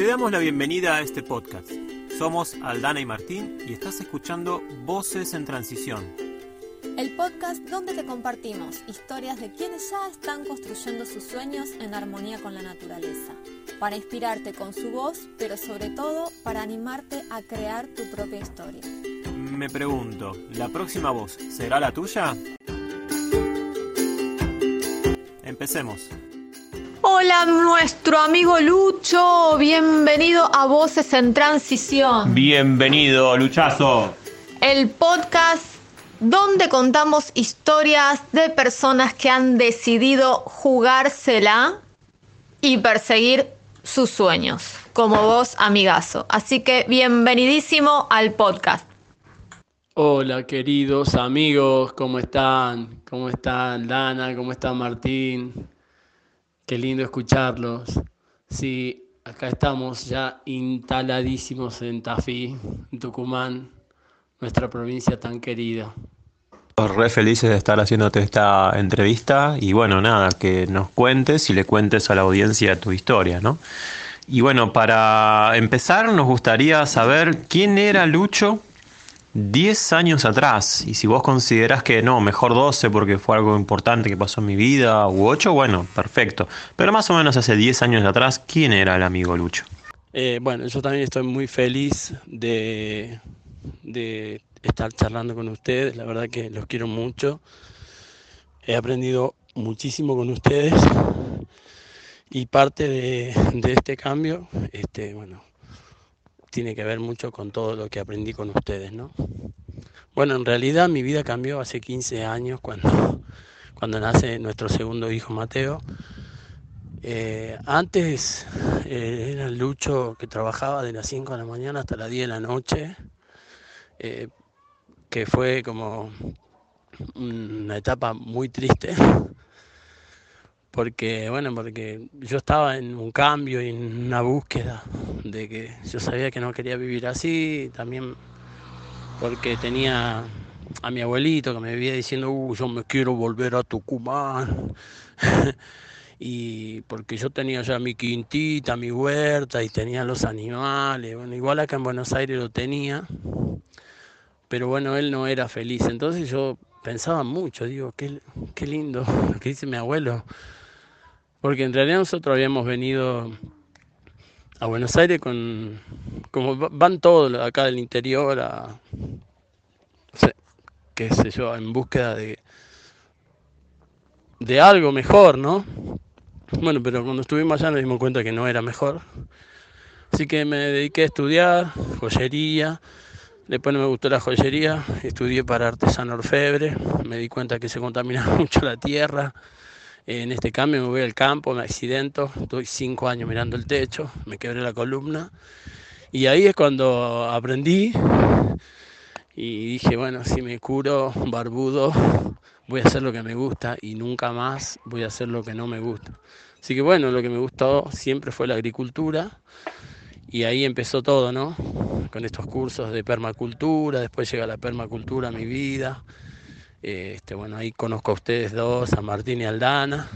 Te damos la bienvenida a este podcast. Somos Aldana y Martín y estás escuchando Voces en Transición. El podcast donde te compartimos historias de quienes ya están construyendo sus sueños en armonía con la naturaleza, para inspirarte con su voz, pero sobre todo para animarte a crear tu propia historia. Me pregunto, ¿la próxima voz será la tuya? Empecemos. Hola, nuestro amigo Lucho. Bienvenido a Voces en Transición. Bienvenido, Luchazo. El podcast donde contamos historias de personas que han decidido jugársela y perseguir sus sueños, como vos, amigazo. Así que bienvenidísimo al podcast. Hola queridos amigos, ¿cómo están? ¿Cómo están Dana? ¿Cómo está Martín? Qué lindo escucharlos. Sí, acá estamos ya instaladísimos en Tafí, en Tucumán, nuestra provincia tan querida. Re felices de estar haciéndote esta entrevista y bueno, nada, que nos cuentes y le cuentes a la audiencia tu historia, ¿no? Y bueno, para empezar nos gustaría saber quién era Lucho 10 años atrás, y si vos considerás que no, mejor 12 porque fue algo importante que pasó en mi vida, u 8, bueno, perfecto. Pero más o menos hace 10 años atrás, ¿quién era el amigo Lucho? Eh, bueno, yo también estoy muy feliz de, de estar charlando con ustedes, la verdad que los quiero mucho. He aprendido muchísimo con ustedes y parte de, de este cambio, este, bueno, tiene que ver mucho con todo lo que aprendí con ustedes, ¿no? Bueno, en realidad mi vida cambió hace 15 años cuando, cuando nace nuestro segundo hijo Mateo. Eh, antes eh, era el Lucho que trabajaba de las 5 de la mañana hasta las 10 de la noche, eh, que fue como una etapa muy triste porque bueno, porque yo estaba en un cambio y en una búsqueda de que yo sabía que no quería vivir así, también porque tenía a mi abuelito que me vivía diciendo, uh, yo me quiero volver a Tucumán, y porque yo tenía ya mi quintita, mi huerta y tenía los animales, bueno, igual acá en Buenos Aires lo tenía, pero bueno, él no era feliz, entonces yo pensaba mucho, digo, qué, qué lindo lo que dice mi abuelo. Porque en realidad nosotros habíamos venido a Buenos Aires con, como van todos acá del interior, a, qué sé yo, en búsqueda de, de algo mejor, ¿no? Bueno, pero cuando estuvimos allá nos dimos cuenta que no era mejor. Así que me dediqué a estudiar joyería. Después no me gustó la joyería. Estudié para artesano orfebre. Me di cuenta que se contaminaba mucho la tierra en este cambio me voy al campo, me accidento, estoy cinco años mirando el techo, me quebré la columna y ahí es cuando aprendí y dije, bueno, si me curo barbudo, voy a hacer lo que me gusta y nunca más voy a hacer lo que no me gusta. Así que bueno, lo que me gustó siempre fue la agricultura y ahí empezó todo, ¿no? Con estos cursos de permacultura, después llega la permacultura a mi vida este, bueno, ahí conozco a ustedes dos, a Martín y Aldana.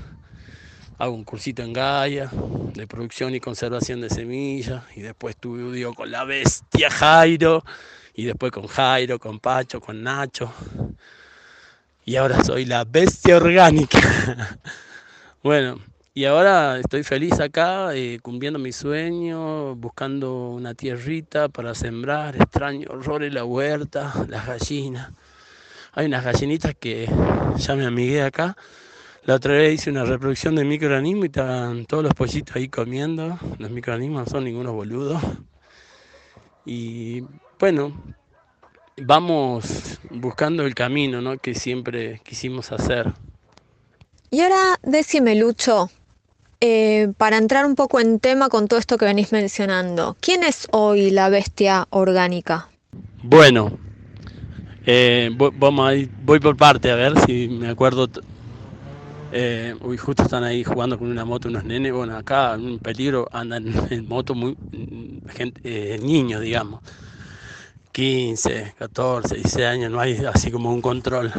Hago un cursito en Gaia de producción y conservación de semillas. Y después estuve con la bestia Jairo. Y después con Jairo, con Pacho, con Nacho. Y ahora soy la bestia orgánica. bueno, y ahora estoy feliz acá, eh, cumpliendo mi sueño, buscando una tierrita para sembrar. Extraño horrores la huerta, las gallinas hay unas gallinitas que ya me amigué acá. La otra vez hice una reproducción de microorganismos y estaban todos los pollitos ahí comiendo. Los microorganismos no son ningunos boludos. Y bueno, vamos buscando el camino ¿no? que siempre quisimos hacer. Y ahora decime, Lucho, eh, para entrar un poco en tema con todo esto que venís mencionando, ¿quién es hoy la bestia orgánica? Bueno, eh, ir, voy por parte a ver si me acuerdo. Eh, uy, justo están ahí jugando con una moto unos nenes. Bueno, acá un peligro andan en moto muy gente, eh, niños, digamos. 15, 14, 16 años, no hay así como un control.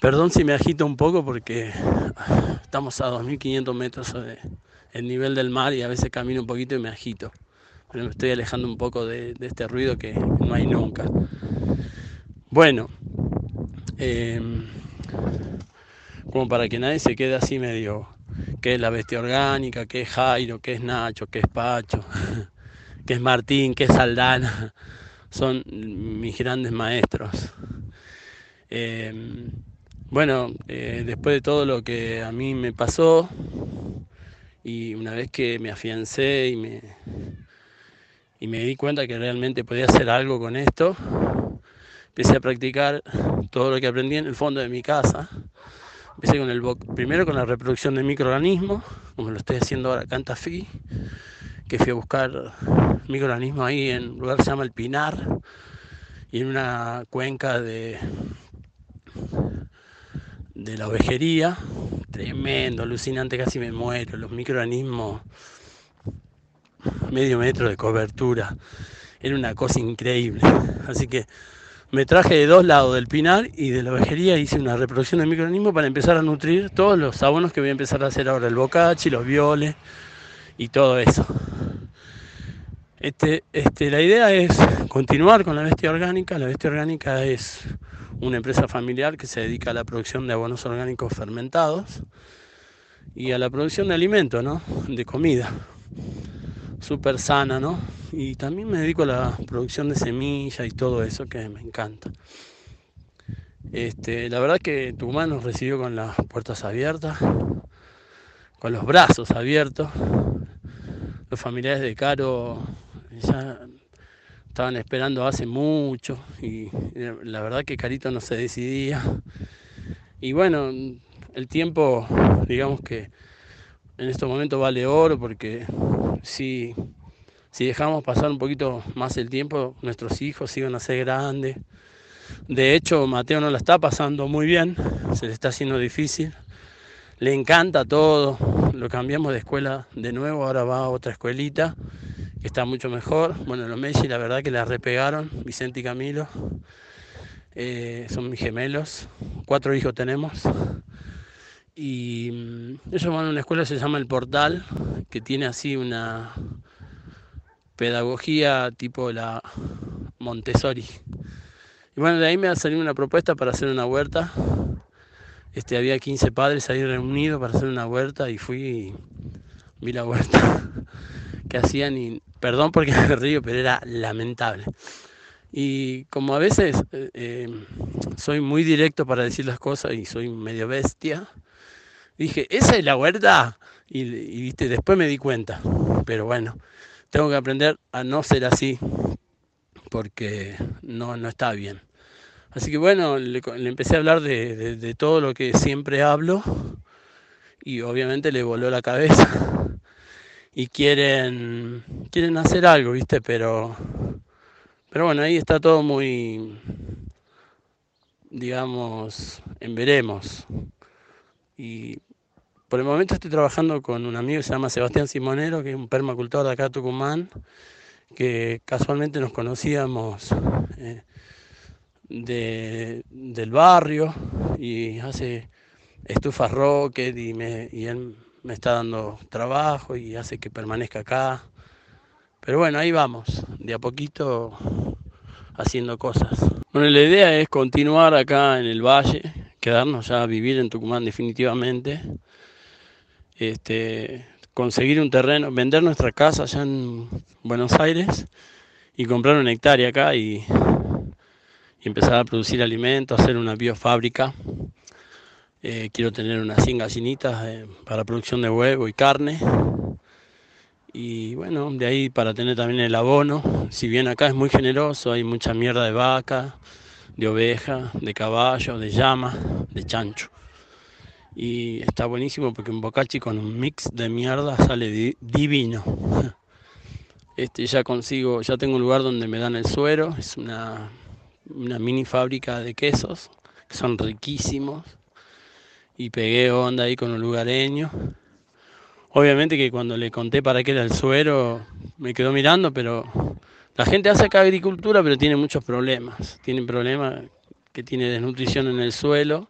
Perdón si me agito un poco porque estamos a 2.500 metros el nivel del mar y a veces camino un poquito y me agito. Pero me estoy alejando un poco de, este ruido que no hay nunca. Bueno, em, como para que nadie se quede así medio, que es la bestia orgánica, que es Jairo, que es Nacho, que es Pacho, que es Martín, que es Saldana, son mis grandes maestros. Em, bueno, eh, después de todo lo que a mí me pasó, y una vez que me afiancé y me, y me di cuenta que realmente podía hacer algo con esto, empecé a practicar todo lo que aprendí en el fondo de mi casa. Empecé con el primero con la reproducción de microorganismos, como lo estoy haciendo ahora acá en Tafí, que fui a buscar microorganismos ahí en un lugar que se llama El Pinar y en una cuenca de de la ovejería, tremendo, alucinante, casi me muero, los microorganismos, medio metro de cobertura, era una cosa increíble. Así que me traje de dos lados, del pinar y de la ovejería, hice una reproducción de microorganismos para empezar a nutrir todos los abonos que voy a empezar a hacer ahora, el bocachi, los violes y todo eso. Este, este, la idea es continuar con la bestia orgánica. La bestia orgánica es una empresa familiar que se dedica a la producción de abonos orgánicos fermentados y a la producción de alimentos, ¿no? De comida. Súper sana, ¿no? Y también me dedico a la producción de semillas y todo eso que me encanta. Este, la verdad que Tucumán nos recibió con las puertas abiertas, con los brazos abiertos. Los familiares de Caro ya estaban esperando hace mucho y la verdad que Carito no se decidía. Y bueno, el tiempo, digamos que en estos momentos vale oro porque si, si dejamos pasar un poquito más el tiempo, nuestros hijos iban a ser grandes. De hecho, Mateo no la está pasando muy bien, se le está haciendo difícil. Le encanta todo, lo cambiamos de escuela de nuevo, ahora va a otra escuelita que está mucho mejor. Bueno, los Messi la verdad que la repegaron, Vicente y Camilo. Eh, son mis gemelos, cuatro hijos tenemos. Y ellos van a una escuela se llama El Portal, que tiene así una pedagogía tipo la Montessori. Y bueno, de ahí me ha salido una propuesta para hacer una huerta. Este, había 15 padres ahí reunidos para hacer una huerta y fui y vi la huerta que hacían y Perdón porque me río, pero era lamentable. Y como a veces eh, eh, soy muy directo para decir las cosas y soy medio bestia, dije, esa es la huerta. Y, viste, después me di cuenta. Pero bueno, tengo que aprender a no ser así porque no, no está bien. Así que bueno, le, empecé a hablar de, de todo lo que siempre hablo y obviamente le voló la cabeza y quieren, quieren hacer algo, ¿viste? Pero, pero bueno, ahí está todo muy, digamos, en veremos. Y por el momento estoy trabajando con un amigo que se llama Sebastián Simonero, que es un permacultor de acá Tucumán, que casualmente nos conocíamos eh, de, del barrio y hace estufas rocket y, me, y él me está dando trabajo y hace que permanezca acá. Pero bueno, ahí vamos, de a poquito haciendo cosas. Bueno, la idea es continuar acá en el valle, quedarnos ya a vivir en Tucumán definitivamente. Este, conseguir un terreno, vender nuestra casa allá en Buenos Aires y comprar una hectárea acá y, empezar a producir alimentos, hacer una biofábrica eh, quiero tener unas 100 gallinitas eh, para producción de huevo y carne. Y bueno, de ahí para tener también el abono. Si bien acá es muy generoso, hay mucha mierda de vaca, de oveja, de caballo, de llama, de chancho. Y está buenísimo porque un bocachi con un mix de mierda sale divino. Este, ya consigo, ya tengo un lugar donde me dan el suero, es una, una mini fábrica de quesos que son riquísimos y pegué onda ahí con un lugareño. Obviamente que cuando le conté para qué era el suero, me quedó mirando, pero la gente hace acá agricultura, pero tiene muchos problemas. Tiene problemas que tiene desnutrición en el suelo.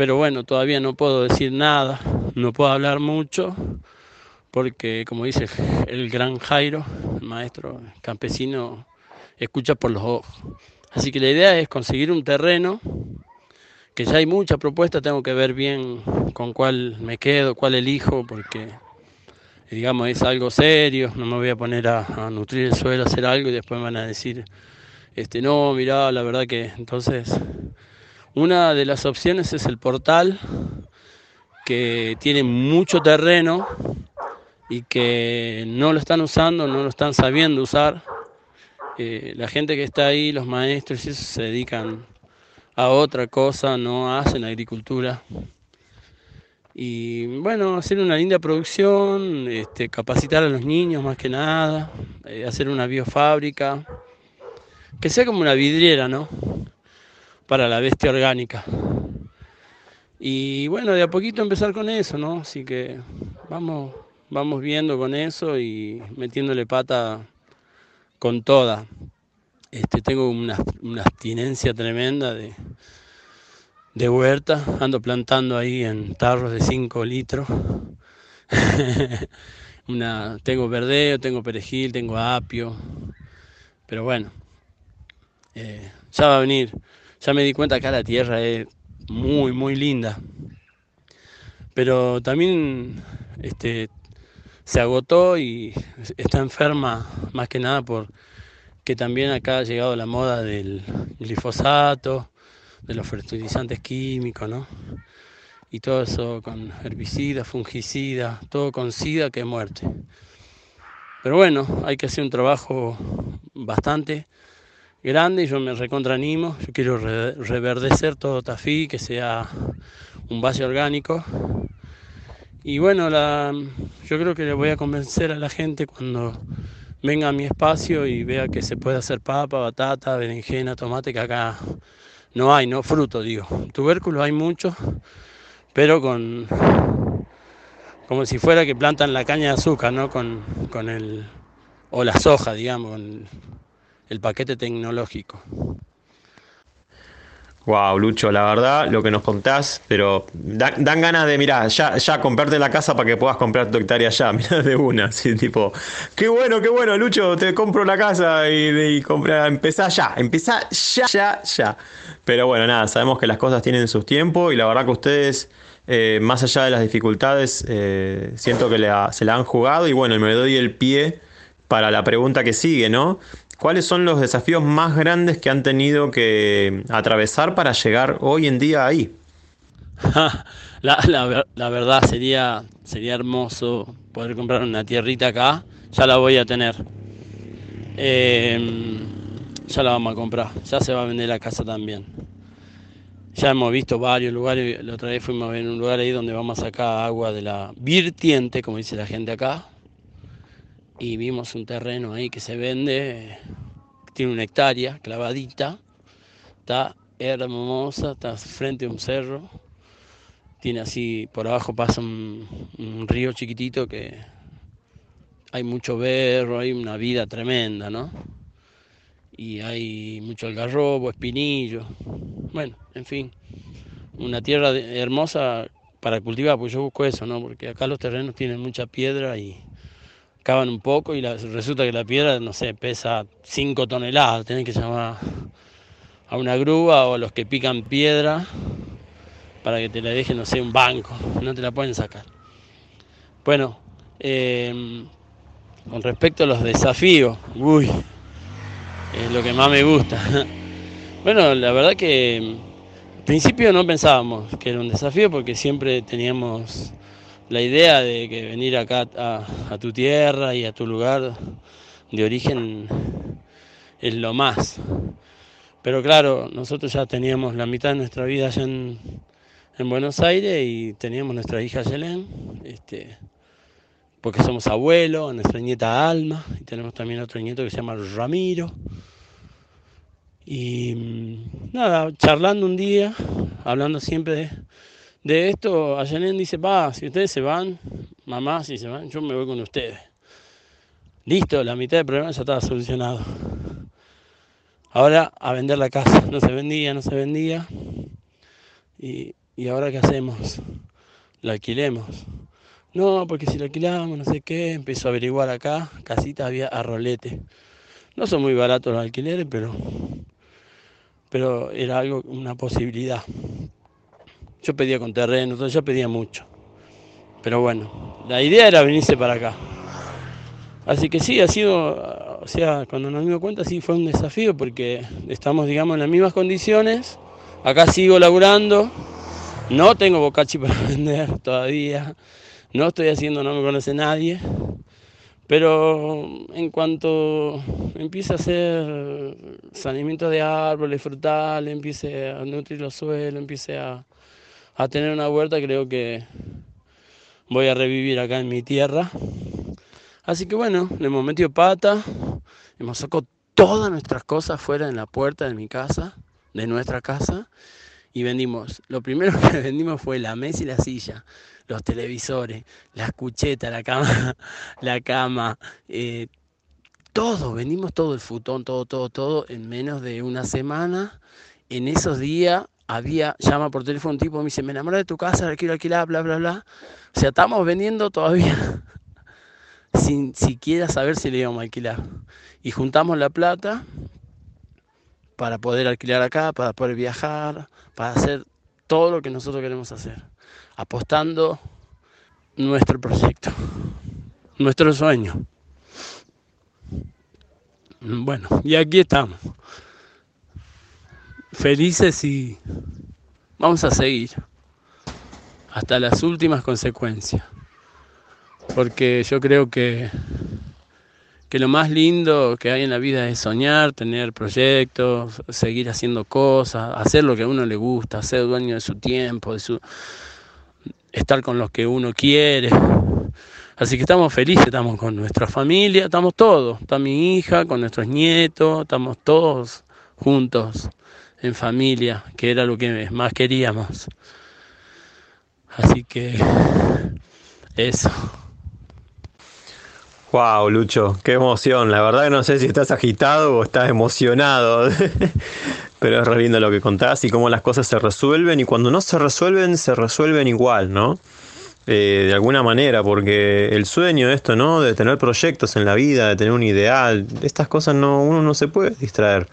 Pero bueno, todavía no puedo decir nada, no puedo hablar mucho, porque como dice el gran Jairo, el maestro campesino, escucha por los ojos. Así que la idea es conseguir un terreno, que ya hay mucha propuesta, tengo que ver bien con cuál me quedo, cuál elijo, porque digamos es algo serio, no me voy a poner a, nutrir el suelo, a hacer algo y después me van a decir, este no, mirá, la verdad que entonces una de las opciones es el portal, que tiene mucho terreno y que no lo están usando, no lo están sabiendo usar. Eh, la gente que está ahí, los maestros, eso se dedican a otra cosa, no hacen agricultura. Y bueno, hacer una linda producción, este, capacitar a los niños más que nada, eh, hacer una biofábrica, que sea como una vidriera, ¿no? Para la bestia orgánica. Y bueno, de a poquito empezar con eso, ¿no? Así que vamos, vamos viendo con eso y metiéndole pata con toda. Este, tengo una, abstinencia tremenda de, de huerta, ando plantando ahí en tarros de 5 litros. una, tengo verdeo, tengo perejil, tengo apio, pero bueno, eh, ya va a venir. Ya me di cuenta que la tierra es muy, muy linda. Pero también este, se agotó y está enferma más que nada por que también acá ha llegado la moda del glifosato, de los fertilizantes químicos, ¿no? Y todo eso con herbicidas, fungicidas, todo con sida que muerte. Pero bueno, hay que hacer un trabajo bastante grande y yo me recontraanimo. Yo quiero reverdecer todo Tafí, que sea un base orgánico. Y bueno, la, yo creo que le voy a convencer a la gente cuando venga a mi espacio y vea que se puede hacer papa, batata, berenjena, tomate, que acá no hay, no fruto, digo. Tubérculos hay muchos, pero con como si fuera que plantan la caña de azúcar, ¿no? Con, con el o la soja, digamos, con el paquete tecnológico. Wow, Lucho, la verdad, lo que nos contás, pero dan, ganas de, mira, ya, ya comprarte la casa para que puedas comprar tu hectárea ya, mira, de una, así tipo, qué bueno, qué bueno, Lucho, te compro la casa y, y compra, empezá ya, empezá ya, ya, ya. Pero bueno, nada, sabemos que las cosas tienen sus tiempos y la verdad que ustedes, eh, más allá de las dificultades, eh, siento que se la han jugado y bueno, me doy el pie para la pregunta que sigue, ¿no? ¿Cuáles son los desafíos más grandes que han tenido que atravesar para llegar hoy en día ahí? la, verdad sería, sería hermoso poder comprar una tierrita acá. Ya la voy a tener. Em, ya la vamos a comprar. Ya se va a vender la casa también. Ya hemos visto varios lugares. La otra vez fuimos a ver un lugar ahí donde vamos a sacar agua de la virtiente, como dice la gente acá y vimos un terreno ahí que se vende, tiene una hectárea clavadita, está hermosa, está frente a un cerro, tiene así, por abajo pasa un, río chiquitito que hay mucho berro, hay una vida tremenda, ¿no? Y hay mucho algarrobo, espinillo, bueno, en fin, una tierra hermosa para cultivar, pues yo busco eso, ¿no? Porque acá los terrenos tienen mucha piedra y cavan un poco y resulta que la piedra, no sé, pesa 5 toneladas, tienen que llamar a una grúa o a los que pican piedra para que te la dejen, no sé, un banco, no te la pueden sacar. Bueno, em, con respecto a los desafíos, uy, es lo que más me gusta. Bueno, la verdad que al principio no pensábamos que era un desafío porque siempre teníamos la idea de que venir acá a, tu tierra y a tu lugar de origen es lo más. Pero claro, nosotros ya teníamos la mitad de nuestra vida allá en, Buenos Aires y teníamos nuestra hija Yelén, este, porque somos abuelos, nuestra nieta Alma, y tenemos también otro nieto que se llama Ramiro. Y mm, nada, charlando un día, hablando siempre de, de esto, Ayanen dice, va, si ustedes se van, mamá, si se van, yo me voy con ustedes. Listo, la mitad del problema ya estaba solucionado. Ahora a vender la casa. No se vendía, no se vendía. Y, y ahora qué hacemos? La alquilemos. No, porque si lo alquilamos, no sé qué, empezó a averiguar acá, casita había a rolete. No son muy baratos los alquileres, pero, pero era algo, una posibilidad. Yo pedía con terreno, yo pedía mucho. Pero bueno, la idea era venirse para acá. Así que sí, ha sido, o sea, cuando nos dimos cuenta, sí fue un desafío porque estamos, digamos, en las mismas condiciones. Acá sigo laburando, no tengo bocachi para vender todavía. No estoy haciendo, no me conoce nadie. Pero en cuanto empiece a hacer saneamiento de árboles, frutales, empiece a nutrir los suelos, empiece a, a tener una huerta, creo que voy a revivir acá en mi tierra. Así que bueno, le hemos metido pata, hemos sacado todas nuestras cosas fuera en la puerta de mi casa, de nuestra casa, y vendimos. Lo primero que vendimos fue la mesa y la silla los televisores, las cuchetas, la cama, la cama, eh, todo, vendimos todo el futón, todo, todo, todo en menos de una semana. En esos días había, llama por teléfono un tipo, me dice, me enamoré de tu casa, la quiero alquilar, bla, bla, bla. O sea, estamos vendiendo todavía sin siquiera saber si le íbamos a alquilar. Y juntamos la plata para poder alquilar acá, para poder viajar, para hacer todo lo que nosotros queremos hacer apostando nuestro proyecto, nuestro sueño. Bueno, y aquí estamos. Felices y vamos a seguir hasta las últimas consecuencias. Porque yo creo que, que lo más lindo que hay en la vida es soñar, tener proyectos, seguir haciendo cosas, hacer lo que a uno le gusta, ser dueño de su tiempo, de su, estar con los que uno quiere. Así que estamos felices, estamos con nuestra familia, estamos todos, está mi hija, con nuestros nietos, estamos todos juntos en familia, que era lo que más queríamos. Así que eso. Wow, Lucho, qué emoción. La verdad que no sé si estás agitado o estás emocionado. Pero es re lindo lo que contás y cómo las cosas se resuelven y cuando no se resuelven, se resuelven igual, ¿no? Eh, de alguna manera, porque el sueño, esto, ¿no? De tener proyectos en la vida, de tener un ideal, estas cosas no, uno no se puede distraer.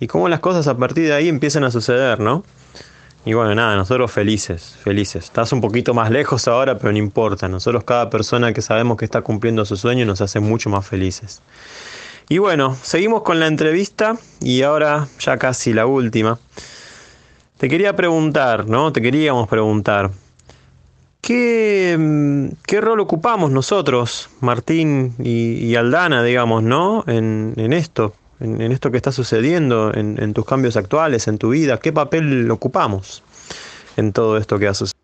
Y cómo las cosas a partir de ahí empiezan a suceder, ¿no? Y bueno, nada, nosotros felices, felices. Estás un poquito más lejos ahora, pero no importa. Nosotros cada persona que sabemos que está cumpliendo su sueño nos hace mucho más felices. Y bueno, seguimos con la entrevista y ahora ya casi la última. Te quería preguntar, ¿no? Te queríamos preguntar. ¿Qué, mm, qué rol ocupamos nosotros, Martín y, Aldana, digamos, ¿no? En, esto, en, esto que está sucediendo, en, en tus cambios actuales, en tu vida. ¿Qué papel ocupamos en todo esto que ha sucedido?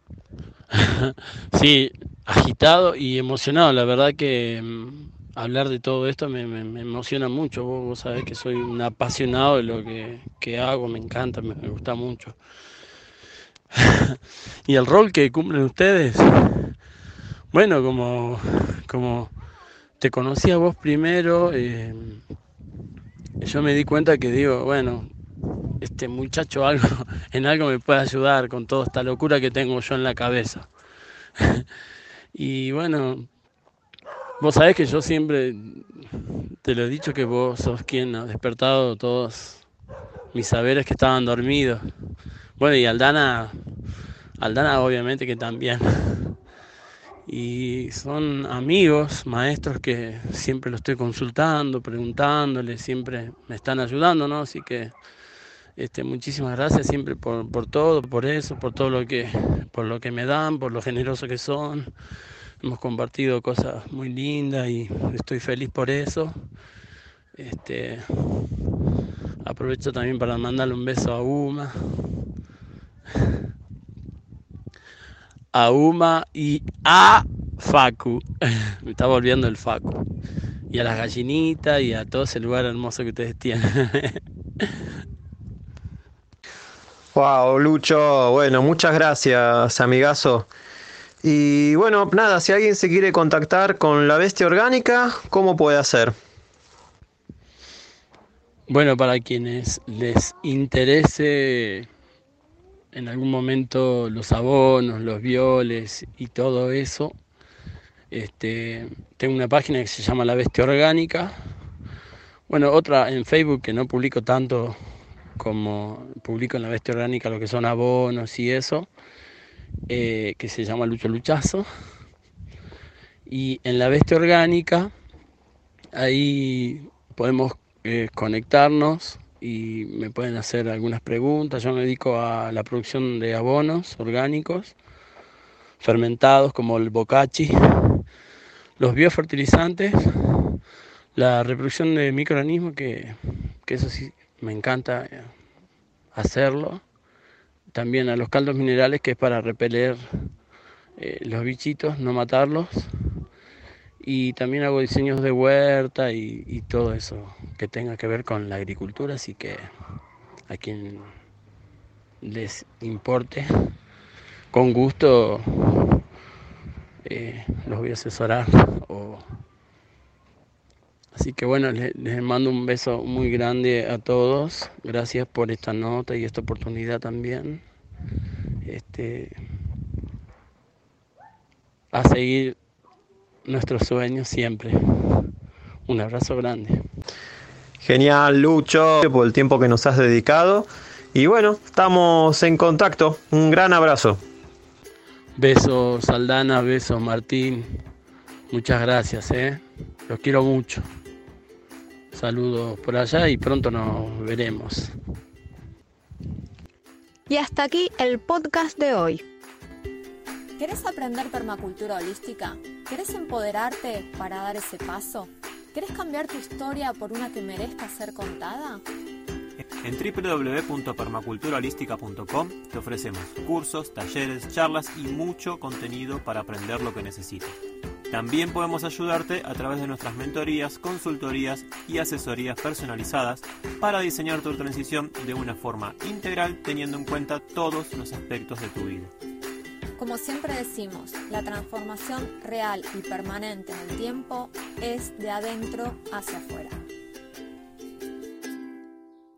Sí, agitado y emocionado. La verdad que mm, hablar de todo esto me, emociona mucho. Vos, sabés que soy un apasionado de lo que, hago, me encanta, me, gusta mucho. y el rol que cumplen ustedes, bueno, como, como te conocí a vos primero, eh, yo me di cuenta que digo, bueno, este muchacho algo, en algo me puede ayudar con toda esta locura que tengo yo en la cabeza. y bueno, Vos sabés que yo siempre te lo he dicho que vos sos quien ha despertado todos mis saberes que estaban dormidos. Bueno, y Aldana, Aldana obviamente que también. Y son amigos, maestros que siempre los estoy consultando, preguntándoles, siempre me están ayudando, ¿no? Así que este, muchísimas gracias siempre por, por todo, por eso, por todo lo que, por lo que me dan, por lo generoso que son hemos compartido cosas muy lindas y estoy feliz por eso. Este, aprovecho también para mandarle un beso a Uma. A Uma y a Facu. Me está volviendo el Facu. Y a las gallinitas y a todo ese lugar hermoso que ustedes tienen. Wow, Lucho. Bueno, muchas gracias, amigazo. Y bueno, nada, si alguien se quiere contactar con la bestia orgánica, ¿cómo puede hacer? Bueno, para quienes les interese en algún momento los abonos, los violes y todo eso, Este, tengo una página que se llama La Bestia Orgánica. Bueno, otra en Facebook que no publico tanto como publico en La Bestia Orgánica lo que son abonos y eso, eh, que se llama Lucho Luchazo. Y en La Bestia Orgánica, ahí podemos eh, conectarnos y me pueden hacer algunas preguntas. Yo me dedico a la producción de abonos orgánicos fermentados como el bocachi, los biofertilizantes, la reproducción de microorganismos, que, eso sí me encanta eh, hacerlo. También a los caldos minerales, que es para repeler eh, los bichitos, no matarlos. Y también hago diseños de huerta y, todo eso que tenga que ver con la agricultura, así que a quien les importe, con gusto eh, los voy a asesorar. Así que bueno, les, mando un beso muy grande a todos. Gracias por esta nota y esta oportunidad también. Este, a seguir nuestros sueños siempre. Un abrazo grande. Genial, Lucho, por el tiempo que nos has dedicado. Y bueno, estamos en contacto. Un gran abrazo. Besos Saldana, besos Martín. Muchas gracias, ¿eh? Los quiero mucho. Saludos por allá y pronto nos veremos. Y hasta aquí el podcast de hoy. ¿Querés aprender permacultura holística? ¿Querés empoderarte para dar ese paso? ¿Querés cambiar tu historia por una que merezca ser contada? En www.permaculturalística.com te ofrecemos cursos, talleres, charlas y mucho contenido para aprender lo que necesitas. También podemos ayudarte a través de nuestras mentorías, consultorías y asesorías personalizadas para diseñar tu transición de una forma integral teniendo en cuenta todos los aspectos de tu vida. Como siempre decimos, la transformación real y permanente en el tiempo es de adentro hacia afuera.